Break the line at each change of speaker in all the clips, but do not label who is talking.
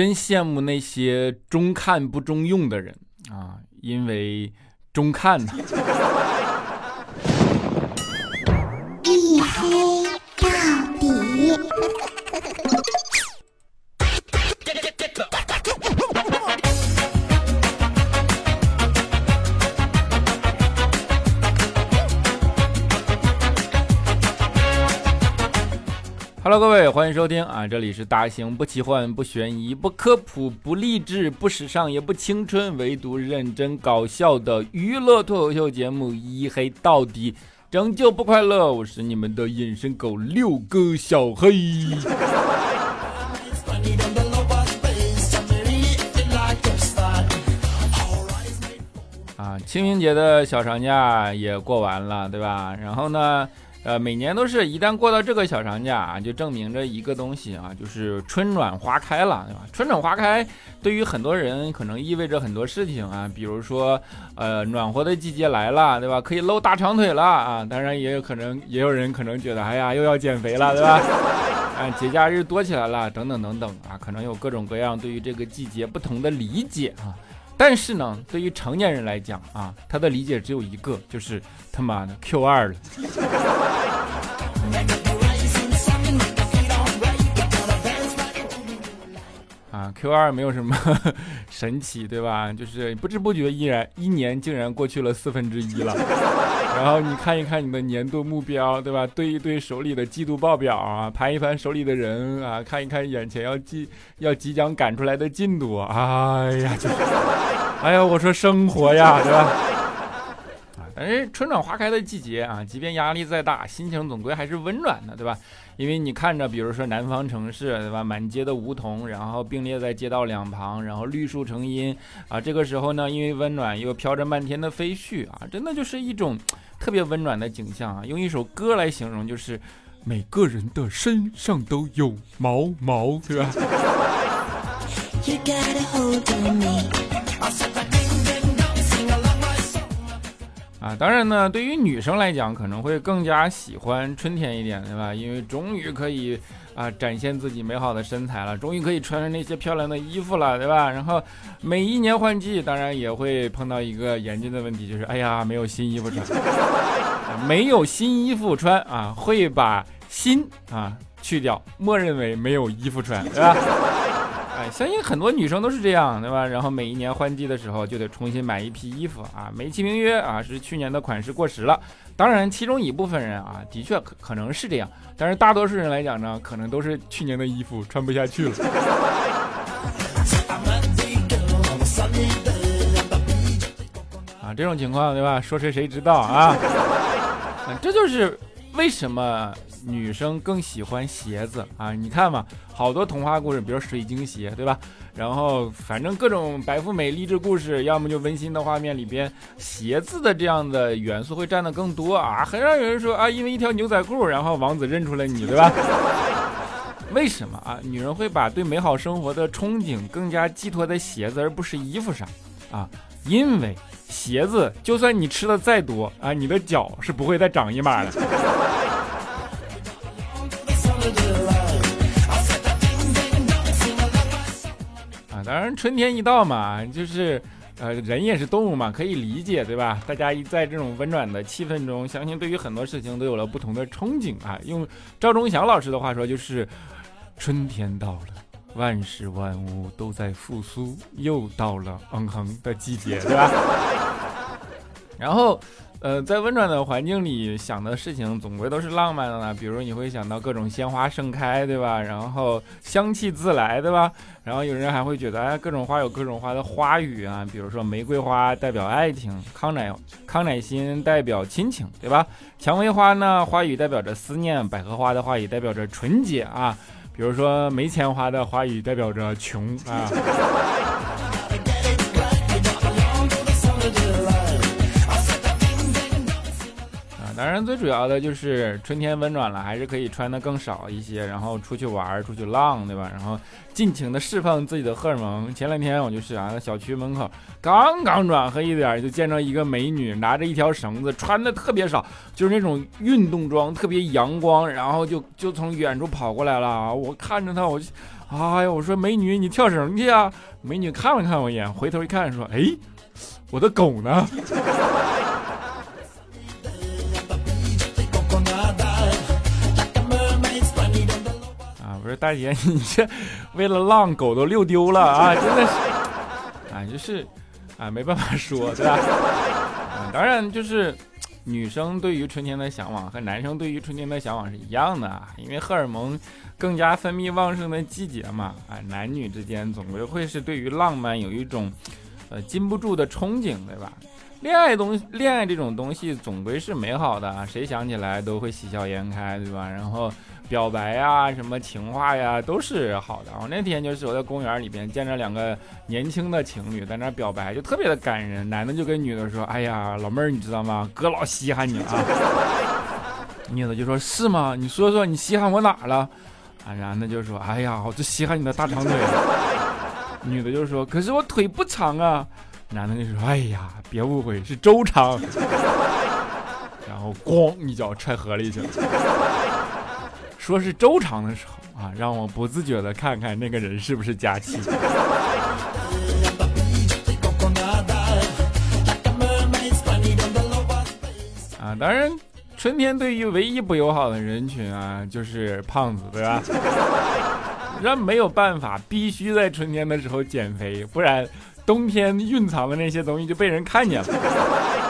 真羡慕那些中看不中用的人啊，因为中看呢。Hello，各位，欢迎收听啊！这里是大型不奇幻、不悬疑、不科普、不励志、不时尚、也不青春，唯独认真搞笑的娱乐脱口秀节目《一黑到底》，拯救不快乐。我是你们的隐身狗六哥小黑。啊，清明节的小长假也过完了，对吧？然后呢？呃，每年都是一旦过到这个小长假啊，就证明着一个东西啊，就是春暖花开了，对吧？春暖花开对于很多人可能意味着很多事情啊，比如说，呃，暖和的季节来了，对吧？可以露大长腿了啊！当然也有可能，也有人可能觉得，哎呀，又要减肥了，对吧？啊，节假日多起来了，等等等等啊，可能有各种各样对于这个季节不同的理解啊。但是呢，对于成年人来讲啊，他的理解只有一个，就是他妈的 Q 二了。啊，Q 二没有什么 神奇，对吧？就是不知不觉依然一年竟然过去了四分之一了。然后你看一看你的年度目标，对吧？对一对手里的季度报表啊，盘一盘手里的人啊，看一看眼前要即要即将赶出来的进度，哎呀，就，哎呀，我说生活呀，对吧？啊，但是春暖花开的季节啊，即便压力再大，心情总归还是温暖的，对吧？因为你看着，比如说南方城市，对吧？满街的梧桐，然后并列在街道两旁，然后绿树成荫啊。这个时候呢，因为温暖，又飘着漫天的飞絮啊，真的就是一种特别温暖的景象啊。用一首歌来形容，就是每个人的身上都有毛毛，对吧？You gotta hold on me.？啊，当然呢，对于女生来讲，可能会更加喜欢春天一点，对吧？因为终于可以啊展现自己美好的身材了，终于可以穿上那些漂亮的衣服了，对吧？然后每一年换季，当然也会碰到一个严峻的问题，就是哎呀，没有新衣服穿，没有新衣服穿啊，会把心啊去掉，默认为没有衣服穿，对吧？相信很多女生都是这样，对吧？然后每一年换季的时候就得重新买一批衣服啊，美其名曰啊是去年的款式过时了。当然，其中一部分人啊的确可可能是这样，但是大多数人来讲呢，可能都是去年的衣服穿不下去了。啊，这种情况对吧？说谁谁知道啊？这就是为什么。女生更喜欢鞋子啊！你看嘛，好多童话故事，比如水晶鞋，对吧？然后反正各种白富美励志故事，要么就温馨的画面里边，鞋子的这样的元素会占的更多啊！很少有人说啊，因为一条牛仔裤，然后王子认出了你，对吧？为什么啊？女人会把对美好生活的憧憬更加寄托在鞋子，而不是衣服上啊？因为鞋子，就算你吃的再多啊，你的脚是不会再长一码的。反正，春天一到嘛，就是，呃，人也是动物嘛，可以理解，对吧？大家一在这种温暖的气氛中，相信对于很多事情都有了不同的憧憬啊。用赵忠祥老师的话说，就是春天到了，万事万物都在复苏，又到了嗯哼的季节，对吧？然后。呃，在温暖的环境里想的事情总归都是浪漫的呢，比如你会想到各种鲜花盛开，对吧？然后香气自来，对吧？然后有人还会觉得，哎，各种花有各种花的花语啊，比如说玫瑰花代表爱情，康乃康乃馨代表亲情，对吧？蔷薇花呢，花语代表着思念，百合花的话语代表着纯洁啊，比如说没钱花的花语代表着穷啊。当然，最主要的就是春天温暖了，还是可以穿的更少一些，然后出去玩、出去浪，对吧？然后尽情的释放自己的荷尔蒙。前两天我就是啊，小区门口刚刚暖和一点，就见着一个美女拿着一条绳子，穿的特别少，就是那种运动装，特别阳光，然后就就从远处跑过来了。我看着她，我就哎呀，我说美女，你跳绳去啊？美女看了看我一眼，回头一看，说：“哎，我的狗呢？”啊，不是大姐，你这为了浪，狗都遛丢了啊！真的是，啊，就是，啊，没办法说，对吧？啊，当然就是。女生对于春天的向往和男生对于春天的向往是一样的啊，因为荷尔蒙更加分泌旺盛的季节嘛，啊，男女之间总归会是对于浪漫有一种，呃，禁不住的憧憬，对吧？恋爱东恋爱这种东西总归是美好的啊，谁想起来都会喜笑颜开，对吧？然后。表白呀，什么情话呀，都是好的。我那天就是我在公园里边见着两个年轻的情侣在那表白，就特别的感人。男的就跟女的说：“哎呀，老妹儿，你知道吗？哥老稀罕你了。”女的就说：“是吗？你说说你稀罕我哪了？”啊，男的就说：“哎呀，我就稀罕你的大长腿。”女的就说：“可是我腿不长啊。”男的就说：“哎呀，别误会，是周长。”然后咣一脚踹河里去了。说是周长的时候啊，让我不自觉的看看那个人是不是佳期。啊，当然，春天对于唯一不友好的人群啊，就是胖子，对吧？人没有办法，必须在春天的时候减肥，不然冬天蕴藏的那些东西就被人看见了。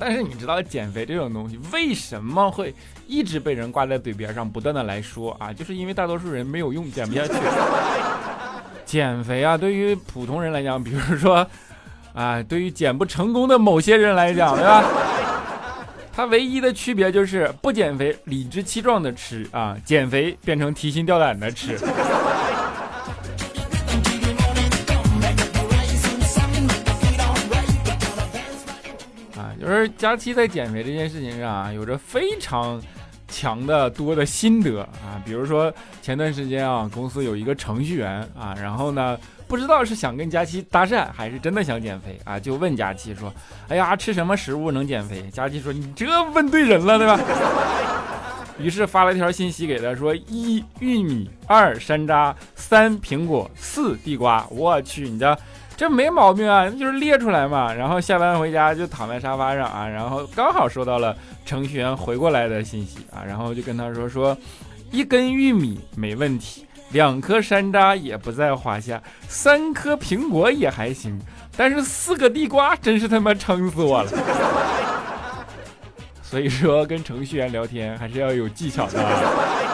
但是你知道减肥这种东西为什么会一直被人挂在嘴边上，不断的来说啊？就是因为大多数人没有用，减不下去。减肥啊，对于普通人来讲，比如说，啊，对于减不成功的某些人来讲，对吧？它唯一的区别就是不减肥，理直气壮的吃啊；减肥变成提心吊胆的吃。就是佳期在减肥这件事情上啊，有着非常强的多的心得啊。比如说前段时间啊，公司有一个程序员啊，然后呢，不知道是想跟佳期搭讪，还是真的想减肥啊，就问佳期说：“哎呀，吃什么食物能减肥？”佳期说：“你这问对人了，对吧？” 于是发了一条信息给他说：“一玉米，二山楂，三苹果，四地瓜。”我去，你这。这没毛病啊，就是列出来嘛。然后下班回家就躺在沙发上啊，然后刚好收到了程序员回过来的信息啊，然后就跟他说说，一根玉米没问题，两颗山楂也不在话下，三颗苹果也还行，但是四个地瓜真是他妈撑死我了。所以说跟程序员聊天还是要有技巧的。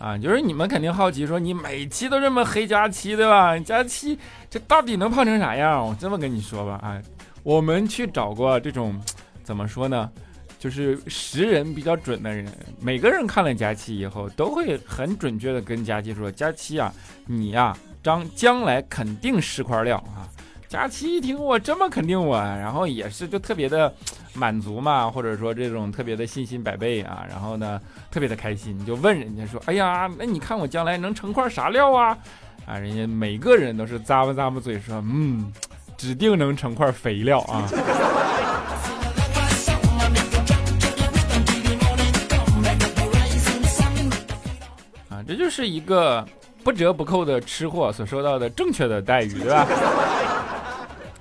啊，就是你们肯定好奇，说你每期都这么黑佳期，对吧？佳期这到底能胖成啥样？我这么跟你说吧，啊，我们去找过这种，怎么说呢？就是识人比较准的人，每个人看了佳期以后，都会很准确的跟佳期说：“佳期啊，你呀，将将来肯定是块料啊。”佳期一听我这么肯定我，然后也是就特别的满足嘛，或者说这种特别的信心百倍啊，然后呢特别的开心，就问人家说：“哎呀，那你看我将来能成块啥料啊？”啊，人家每个人都是咂巴咂巴嘴说：“嗯，指定能成块肥料啊。” 啊，这就是一个不折不扣的吃货所受到的正确的待遇，对吧？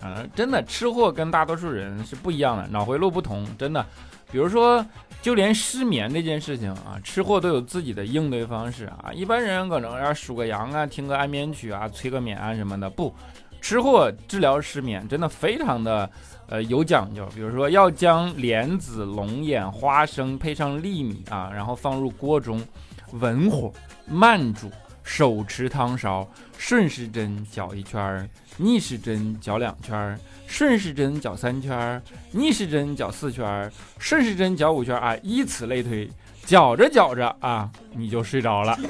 啊，真的，吃货跟大多数人是不一样的，脑回路不同，真的。比如说，就连失眠这件事情啊，吃货都有自己的应对方式啊。一般人可能要数个羊啊，听个安眠曲啊，催个眠啊什么的。不，吃货治疗失眠真的非常的呃有讲究。比如说，要将莲子、龙眼、花生配上粒米啊，然后放入锅中，文火慢煮。手持汤勺，顺时针搅一圈逆时针搅两圈顺时针搅三圈逆时针搅四圈顺时针搅五圈啊，以此类推，搅着搅着啊，你就睡着了。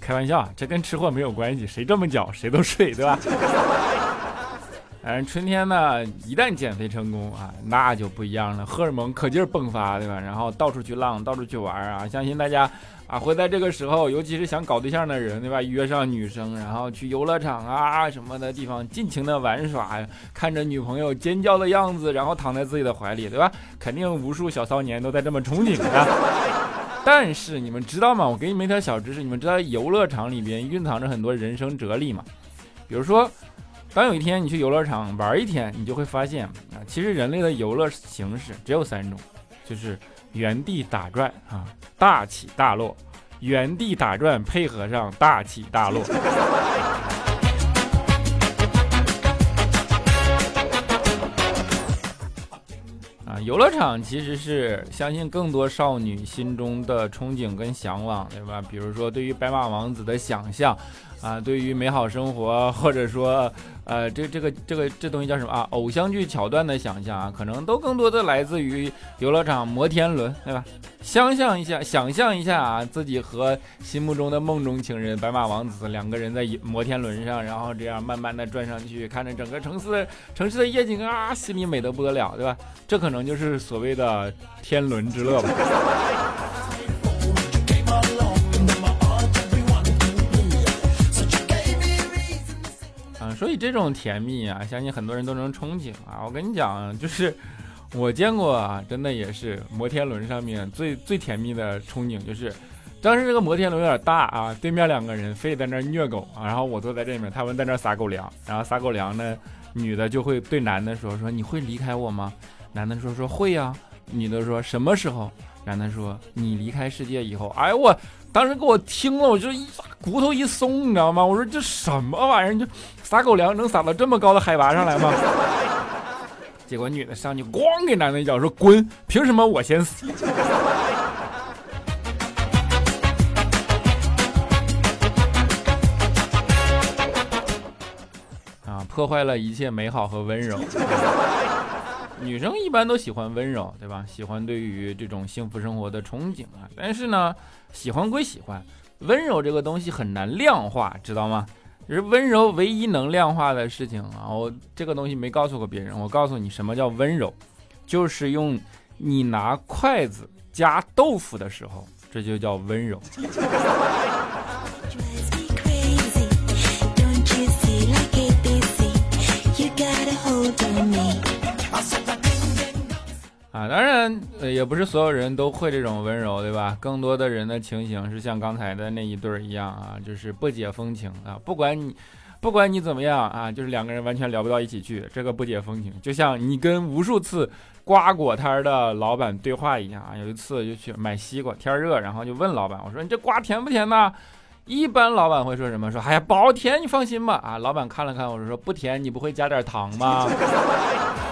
开玩笑，这跟吃货没有关系，谁这么搅谁都睡，对吧？反正春天呢，一旦减肥成功啊，那就不一样了，荷尔蒙可劲儿迸发，对吧？然后到处去浪，到处去玩啊！相信大家啊，会在这个时候，尤其是想搞对象的人，对吧？约上女生，然后去游乐场啊什么的地方尽情的玩耍，看着女朋友尖叫的样子，然后躺在自己的怀里，对吧？肯定无数小骚年都在这么憧憬啊。但是你们知道吗？我给你们一条小知识，你们知道游乐场里边蕴藏着很多人生哲理吗？比如说。当有一天你去游乐场玩一天，你就会发现啊，其实人类的游乐形式只有三种，就是原地打转啊，大起大落，原地打转配合上大起大落。啊，游乐场其实是相信更多少女心中的憧憬跟向往，对吧？比如说对于白马王子的想象。啊，对于美好生活，或者说，呃，这这个这个这东西叫什么啊？偶像剧桥段的想象啊，可能都更多的来自于游乐场摩天轮，对吧？想象一下，想象一下啊，自己和心目中的梦中情人白马王子两个人在摩天轮上，然后这样慢慢的转上去，看着整个城市城市的夜景啊，心里美得不得了，对吧？这可能就是所谓的天伦之乐吧。所以这种甜蜜啊，相信很多人都能憧憬啊。我跟你讲，就是我见过啊，真的也是摩天轮上面最最甜蜜的憧憬，就是当时这个摩天轮有点大啊，对面两个人非得在那虐狗啊，然后我坐在这面，他们在那撒狗粮，然后撒狗粮呢，女的就会对男的说说你会离开我吗？男的说说会呀，女的说什么时候？男的说你离开世界以后。哎我。当时给我听了，我就一骨头一松，你知道吗？我说这什么玩意儿？就撒狗粮能撒到这么高的海拔上来吗？结果女的上去咣给男的一脚，说滚！凭什么我先死？啊！破坏了一切美好和温柔。女生一般都喜欢温柔，对吧？喜欢对于这种幸福生活的憧憬啊。但是呢。喜欢归喜欢，温柔这个东西很难量化，知道吗？就是温柔唯一能量化的事情啊！我这个东西没告诉过别人，我告诉你什么叫温柔，就是用你拿筷子夹豆腐的时候，这就叫温柔。啊，当然，呃，也不是所有人都会这种温柔，对吧？更多的人的情形是像刚才的那一对儿一样啊，就是不解风情啊。不管你，不管你怎么样啊，就是两个人完全聊不到一起去，这个不解风情，就像你跟无数次瓜果摊的老板对话一样啊。有一次就去买西瓜，天热，然后就问老板，我说你这瓜甜不甜呢？一般老板会说什么？说哎呀，不好甜，你放心吧。啊，老板看了看我说不甜，你不会加点糖吗？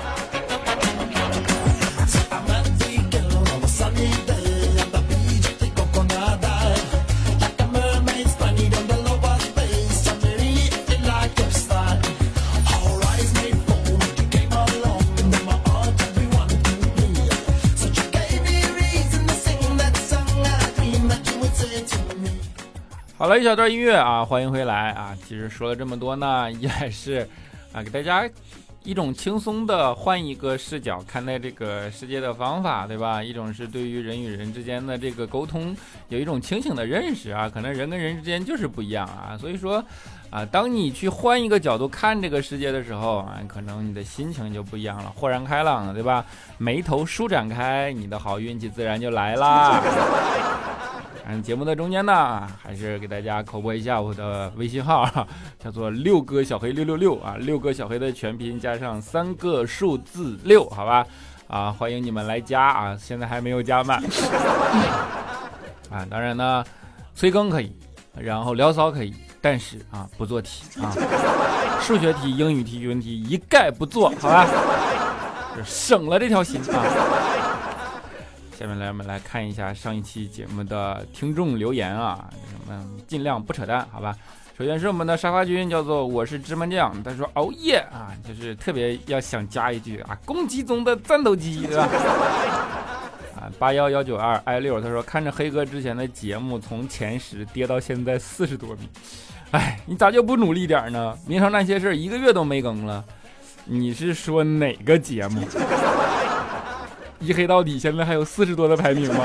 一小段音乐啊，欢迎回来啊！其实说了这么多呢，也是啊，给大家一种轻松的换一个视角看待这个世界的方法，对吧？一种是对于人与人之间的这个沟通有一种清醒的认识啊，可能人跟人之间就是不一样啊，所以说啊，当你去换一个角度看这个世界的时候啊，可能你的心情就不一样了，豁然开朗了，对吧？眉头舒展开，你的好运气自然就来啦。嗯，节目的中间呢，还是给大家口播一下我的微信号，叫做六哥小黑六六六啊，六哥小黑的全拼加上三个数字六，好吧？啊，欢迎你们来加啊，现在还没有加满。啊，当然呢，催更可以，然后聊骚可以，但是啊，不做题啊，数学题、英语题、语文题一概不做，好吧？省了这条心啊。下面来，我们来看一下上一期节目的听众留言啊，我们尽量不扯淡，好吧？首先是我们的沙发君，叫做我是芝麻酱，他说熬夜啊，就是特别要想加一句啊，攻击中的战斗机，对吧？啊，八幺幺九二 i 六，他说看着黑哥之前的节目从前十跌到现在四十多米，哎，你咋就不努力点呢？明朝那些事儿一个月都没更了。你是说哪个节目？一黑到底现在还有四十多的排名吗？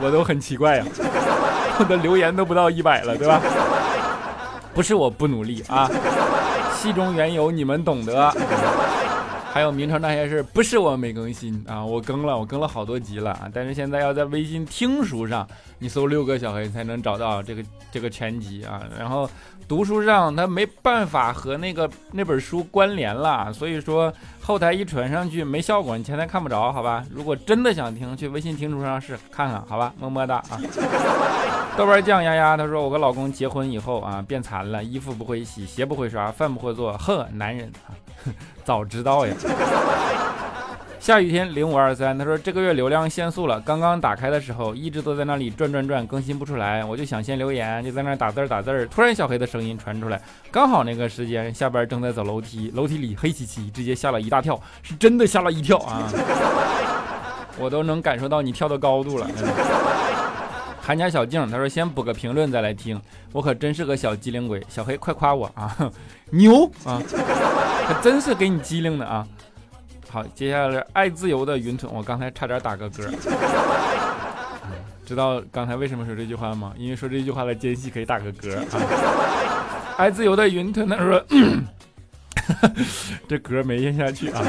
我都很奇怪呀，我的留言都不到一百了，对吧？不是我不努力啊，戏中缘由你们懂得。还有名城那些事，不是我没更新啊，我更了，我更了好多集了啊，但是现在要在微信听书上，你搜六个小黑才能找到这个这个全集啊，然后读书上它没办法和那个那本书关联了，所以说后台一传上去没效果，你前台看不着，好吧？如果真的想听，去微信听书上试看看，好吧？么么哒啊！豆瓣酱丫丫他说我跟老公结婚以后啊变残了，衣服不会洗，鞋不会刷，饭不会做，呵，男人啊。早知道呀！下雨天零五二三，他说这个月流量限速了，刚刚打开的时候一直都在那里转转转，更新不出来，我就想先留言，就在那打字打字突然小黑的声音传出来，刚好那个时间下班正在走楼梯，楼梯里黑漆漆，直接吓了一大跳，是真的吓了一跳啊！我都能感受到你跳的高度了。韩家小静，他说先补个评论再来听，我可真是个小机灵鬼。小黑快夸我啊，牛啊，可真是给你机灵的啊。好，接下来爱自由的云吞，我刚才差点打个嗝。知道刚才为什么说这句话吗？因为说这句话的间隙可以打个嗝啊。爱自由的云吞，他说 这嗝没咽下去啊。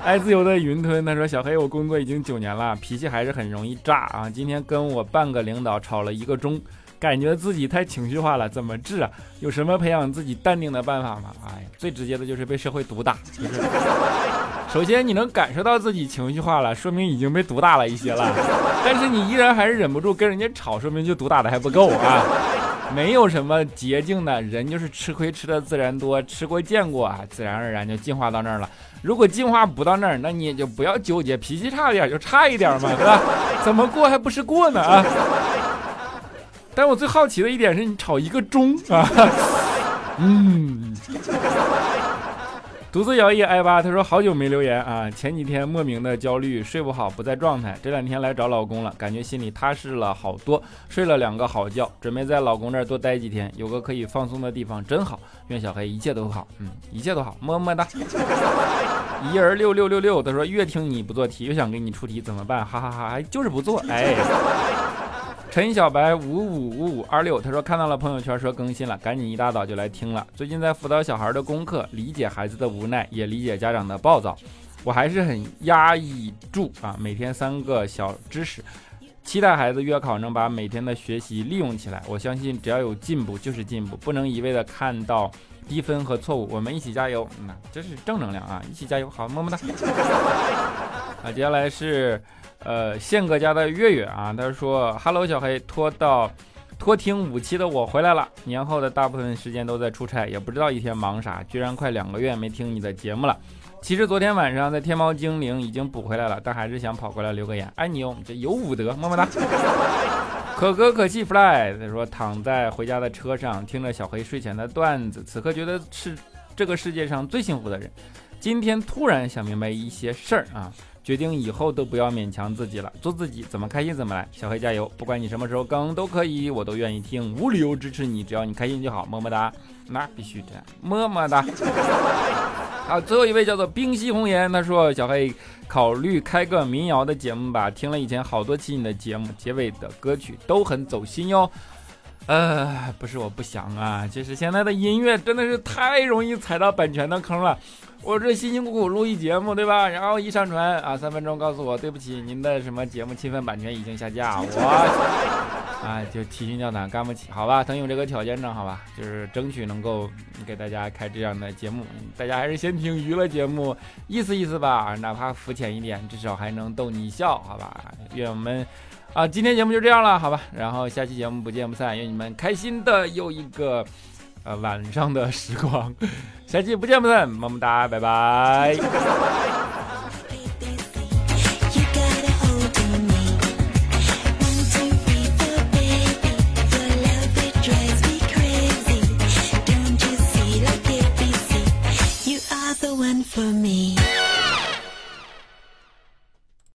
爱自由的云吞，他说：“小黑，我工作已经九年了，脾气还是很容易炸啊！今天跟我半个领导吵了一个钟，感觉自己太情绪化了，怎么治啊？有什么培养自己淡定的办法吗？哎，最直接的就是被社会毒打。就是首先你能感受到自己情绪化了，说明已经被毒打了一些了，但是你依然还是忍不住跟人家吵，说明就毒打的还不够啊！没有什么捷径的，人就是吃亏吃的自然多，吃过见过啊，自然而然就进化到那儿了。”如果进化不到那儿，那你也就不要纠结，脾气差点就差一点嘛，对吧？怎么过还不是过呢啊？但我最好奇的一点是你炒一个钟啊，嗯。独自摇曳艾巴，他说好久没留言啊，前几天莫名的焦虑，睡不好，不在状态，这两天来找老公了，感觉心里踏实了好多，睡了两个好觉，准备在老公这儿多待几天，有个可以放松的地方真好。愿小黑一切都好，嗯，一切都好，么么哒。一人六六六六，他说越听你不做题，越想给你出题，怎么办？哈哈哈，就是不做，哎。陈小白五五五五二六，他说看到了朋友圈说更新了，赶紧一大早就来听了。最近在辅导小孩的功课，理解孩子的无奈，也理解家长的暴躁。我还是很压抑住啊，每天三个小知识，期待孩子月考能把每天的学习利用起来。我相信只要有进步就是进步，不能一味的看到低分和错误。我们一起加油，那这是正能量啊！一起加油，好，么么哒。啊，接下来是。呃，宪哥家的月月啊，他说：“Hello，小黑，拖到拖听五期的我回来了。年后的大部分时间都在出差，也不知道一天忙啥，居然快两个月没听你的节目了。其实昨天晚上在天猫精灵已经补回来了，但还是想跑过来留个言，爱你哦，这有武德，么么哒。可歌可泣 fly，他说躺在回家的车上，听着小黑睡前的段子，此刻觉得是这个世界上最幸福的人。今天突然想明白一些事儿啊。”决定以后都不要勉强自己了，做自己，怎么开心怎么来。小黑加油，不管你什么时候更都可以，我都愿意听，无理由支持你，只要你开心就好，么么哒。那必须这样，么么哒。啊，最后一位叫做冰溪红颜，他说小黑考虑开个民谣的节目吧，听了以前好多期你的节目，结尾的歌曲都很走心哟。呃，不是我不想啊，就是现在的音乐真的是太容易踩到版权的坑了。我这辛辛苦苦录一节目，对吧？然后一上传啊，三分钟告诉我对不起，您的什么节目侵犯版权已经下架，我啊 就提心吊胆干不起，好吧？等有这个条件呢，好吧？就是争取能够给大家开这样的节目，大家还是先听娱乐节目，意思意思吧，哪怕肤浅一点，至少还能逗你笑，好吧？愿我们啊，今天节目就这样了，好吧？然后下期节目不见不散，愿你们开心的又一个。呃，晚上的时光，下期不见不散，么么哒，拜拜。